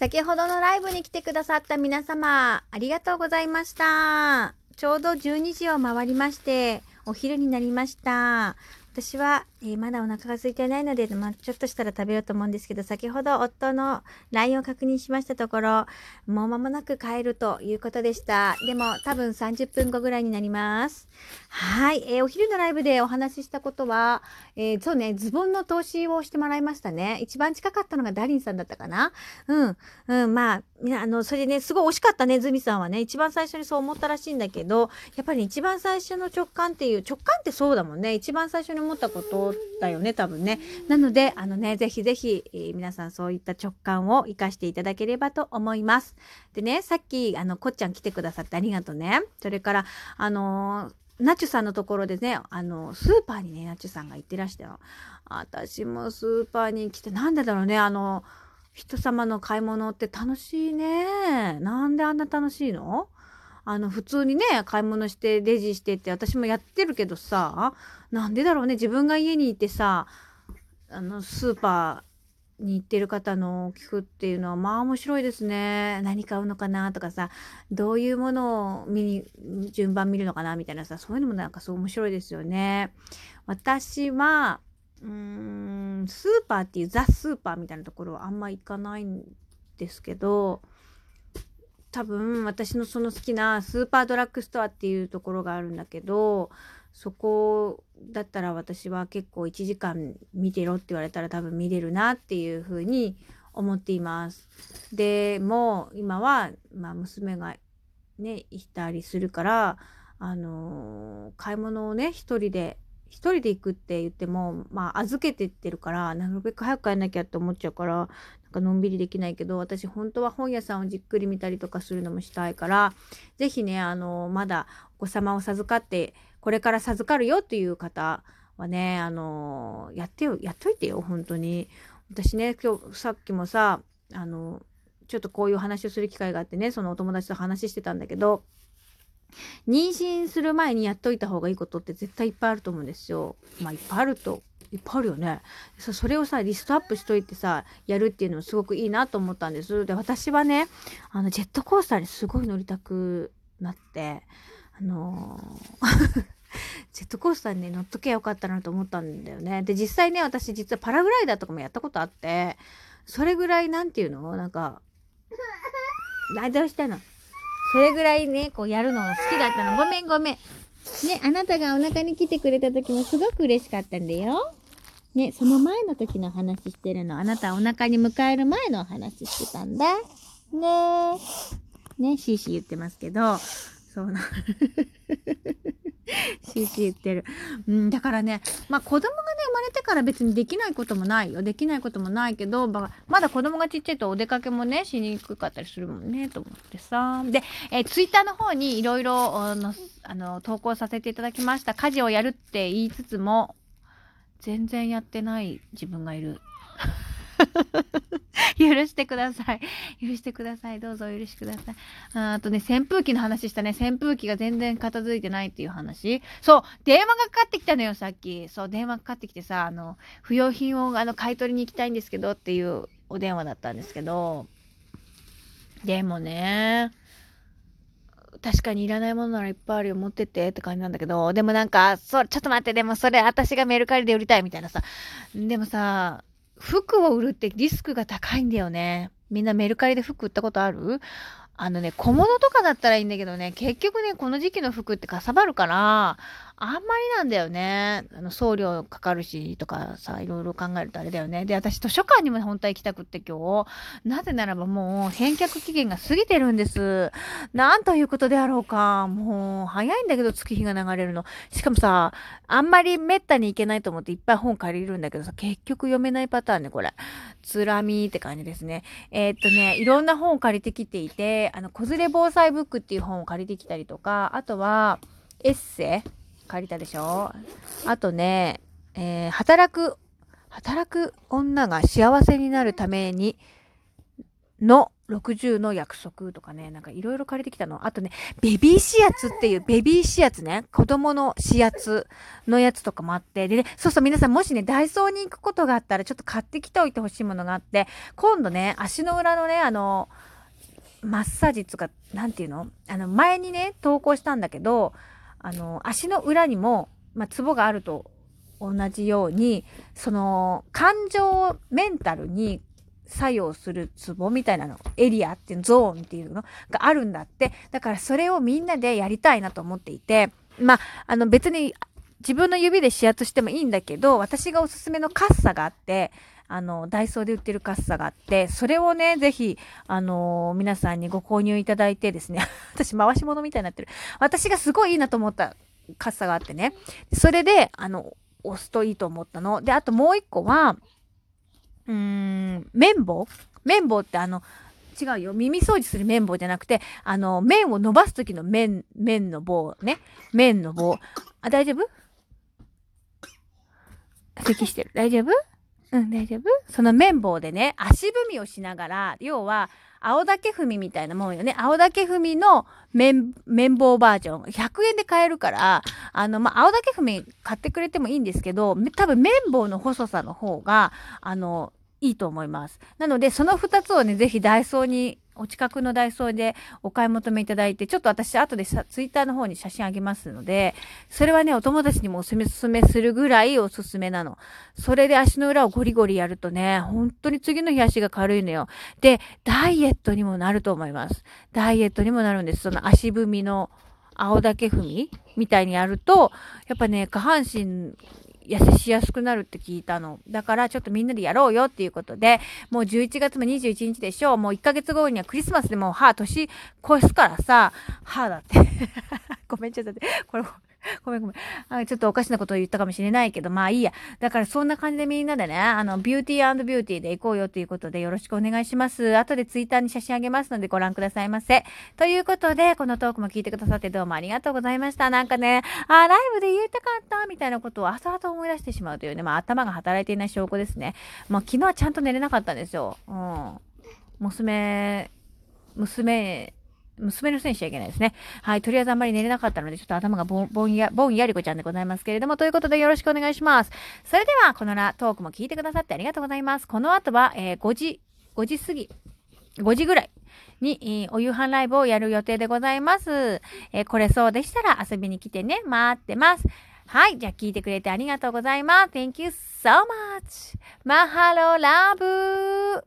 先ほどのライブに来てくださった皆様、ありがとうございました。ちょうど12時を回りまして、お昼になりました。私は、えーまだお腹が空いてないので、まあ、ちょっとしたら食べようと思うんですけど、先ほど夫の LINE を確認しましたところ、もう間もなく帰るということでした。でも、多分30分後ぐらいになります。はい、えーお昼のライブでお話ししたことは、えーそうね、ズボンの投資をしてもらいましたね。一番近かったのがダリンさんだったかな。うん、うん、まあ、み、あの、それでね、すごい惜しかったね、ズミさんはね。一番最初にそう思ったらしいんだけど、やっぱり一番最初の直感っていう、直感ってそうだもんね。一番最初に思ったことだよね、多分ね。なので、あのね、ぜひぜひ、えー皆さんそういった直感を活かしていただければと思います。でね、さっき、あの、こっちゃん来てくださってありがとうね。それから、あのーナチュさんのところでね、あの、スーパーにね、ナチュさんが行ってらしたよ。私もスーパーに来て、なんでだろうね、あの、人様の買い物って楽しいね。なんであんな楽しいの？あの、普通にね、買い物して、レジしてって、私もやってるけどさ、なんでだろうね、自分が家にいてさ、あの、スーパーに行ってる方の聞くっていうのは、まあ面白いですね。何買うのかなとかさ、どういうものを見に、順番見るのかなみたいなさ、そういうのもなんかそう面白いですよね。私は、うーん、スーパーっていうザ・スーパーみたいなところはあんま行かないんですけど、多分私のその好きなスーパードラッグストアっていうところがあるんだけど、そこだったら私は結構1時間見てろって言われたら多分見れるなっていうふうに思っています。でも今は、まあ、娘がねいたりするからあのー買い物をね一人で一人で行くって言ってもまあ預けてってるからなるべく早く帰んなきゃって思っちゃうからなんかのんびりできないけど私本当は本屋さんをじっくり見たりとかするのもしたいから是非ねあのまだお子様を授かってこれから授かるよっていう方はねあのやってよやっといてよ本当に私ね今日さっきもさあのちょっとこういう話をする機会があってねそのお友達と話してたんだけど妊娠する前にやっといた方がいいことって絶対いっぱいあると思うんですよ。まあいっぱいあるといっぱいあるよね。そそれをさリストアップしといてさやるっていうのもすごくいいなと思ったんです。で私はねあのジェットコースターにすごい乗りたくなってあのージェットコースターにね乗っとけばよかったなと思ったんだよね。で実際ね私実はパラグライダーとかもやったことあってそれぐらいなんていうのなんか何でしたの？それぐらいねこうやるのが好きだったのごめんごめん。ねあなたがお腹に来てくれた時もすごく嬉しかったんだよ。ねその前の時の話してるのあなたお腹に迎える前のお話してたんだ。ねえ。ねシーシー言ってますけどそうな。シーシー言ってる。うん、だからね、まあ子供がね、生まれてから別にできないこともないよ。できないこともないけど、まだ子供がちっちゃいとお出かけもね、しにくかったりするもんね、と思ってさ。で、えーツイッターの方にいろいろ、あの投稿させていただきました。家事をやるって言いつつも、全然やってない自分がいる。許してください。許してください。どうぞお許しください。ああとね、扇風機の話したね。扇風機が全然片付いてないっていう話。そう、電話がかかってきたのよ、さっき。そう、電話かかってきてさ、あの、不要品をあの買い取りに行きたいんですけどっていうお電話だったんですけど、でもね、確かにいらないものならいっぱいあるよ、持ってってって感じなんだけど、でもなんか、そちょっと待って、でもそれ私がメルカリで売りたいみたいなさ。でもさ、服を売るってリスクが高いんだよね。みんなメルカリで服売ったことある？あのね、小物とかだったらいいんだけどね、結局ね、この時期の服ってかさばるから、あんまりなんだよね。あの送料かかるしとかさ、いろいろ考えるとあれだよね。で、私図書館にも本当は行きたくって今日。なぜならばもう返却期限が過ぎてるんです。なんということであろうか。もう早いんだけど月日が流れるの。しかもさ、あんまりめったに行けないと思っていっぱい本借りるんだけどさ、結局読めないパターンね、これ。つらみって感じですね。えーっとね、いろんな本を借りてきていて、あの、子連れ防災ブックっていう本を借りてきたりとか、あとは、エッセイ借りたでしょ？あとね、えー働く、働く女が幸せになるために、の60の約束とかね、なんかいろいろ借りてきたの。あとね、ベビーシアツっていう、ベビーシアツね、子供のシアツのやつとかもあって、でね、そうそう皆さんもしね、ダイソーに行くことがあったらちょっと買ってきておいてほしいものがあって、今度ね、足の裏のね、あの、マッサージつか、なんていうの？あの、前にね、投稿したんだけど、あの、足の裏にも、まあ、ツボがあると同じように、その、感情、メンタルに作用するツボみたいなの、エリアっていうゾーンっていうのがあるんだって。だからそれをみんなでやりたいなと思っていて、まあ、あの別に自分の指で指圧してもいいんだけど、私がおすすめのカッサがあって、あの、ダイソーで売ってるカッサがあって、それをね、ぜひ、あのー、皆さんにご購入いただいてですね、私回し物みたいになってる。私がすごいいいなと思ったカッサがあってね、それで、あの、押すといいと思ったの。で、あともう一個は、うーん、綿棒綿棒ってあの、違うよ。耳掃除する綿棒じゃなくて、あの、綿を伸ばす時の綿、綿の棒ね。綿の棒。あ、大丈夫？咳してる。大丈夫？うん、大丈夫？その綿棒でね、足踏みをしながら、要は、青竹踏みみたいなもんよね。青竹踏みの綿、綿棒バージョン。100円で買えるから、あの、まあ、青竹踏み買ってくれてもいいんですけど、多分綿棒の細さの方が、あの、いいと思います。なので、その2つをね、ぜひダイソーに、お近くのダイソーでお買い求めいただいて、ちょっと私後でさ、ツイッターの方に写真あげますので、それはね、お友達にもおすすめするぐらいおすすめなの。それで足の裏をゴリゴリやるとね、本当に次の日足が軽いのよ。で、ダイエットにもなると思います。ダイエットにもなるんです。その足踏みの青竹踏みみたいにやると、やっぱね、下半身痩せしやすくなるって聞いたの。だからちょっとみんなでやろうよっていうことで、もう11月も21日でしょうもう1ヶ月後にはクリスマスでもう歯年越すからさ、歯だって ごめんちょっと待って。これ ごめんごめんあ。ちょっとおかしなことを言ったかもしれないけど、まあいいや。だからそんな感じでみんなでね、あの、ビューティービューティーで行こうよということでよろしくお願いします。後でツイッターに写真あげますのでご覧くださいませ。ということで、このトークも聞いてくださってどうもありがとうございました。なんかね、あ、ライブで言いたかったみたいなことを朝々思い出してしまうというね、まあ頭が働いていない証拠ですね。まあ昨日はちゃんと寝れなかったんですよ。うん。娘、娘、娘のせいにしちゃいけないですね。はい。とりあえずあんまり寝れなかったので、ちょっと頭がぼんぼんや、ぼんやりこちゃんでございますけれども、ということでよろしくお願いします。それでは、このらトークも聞いてくださってありがとうございます。この後は、えー、5時、5時過ぎ、5時ぐらいに、えー、お夕飯ライブをやる予定でございます。えー、これそうでしたら遊びに来てね、待ってます。はい。じゃあ聞いてくれてありがとうございます。Thank you so much. マハロラブ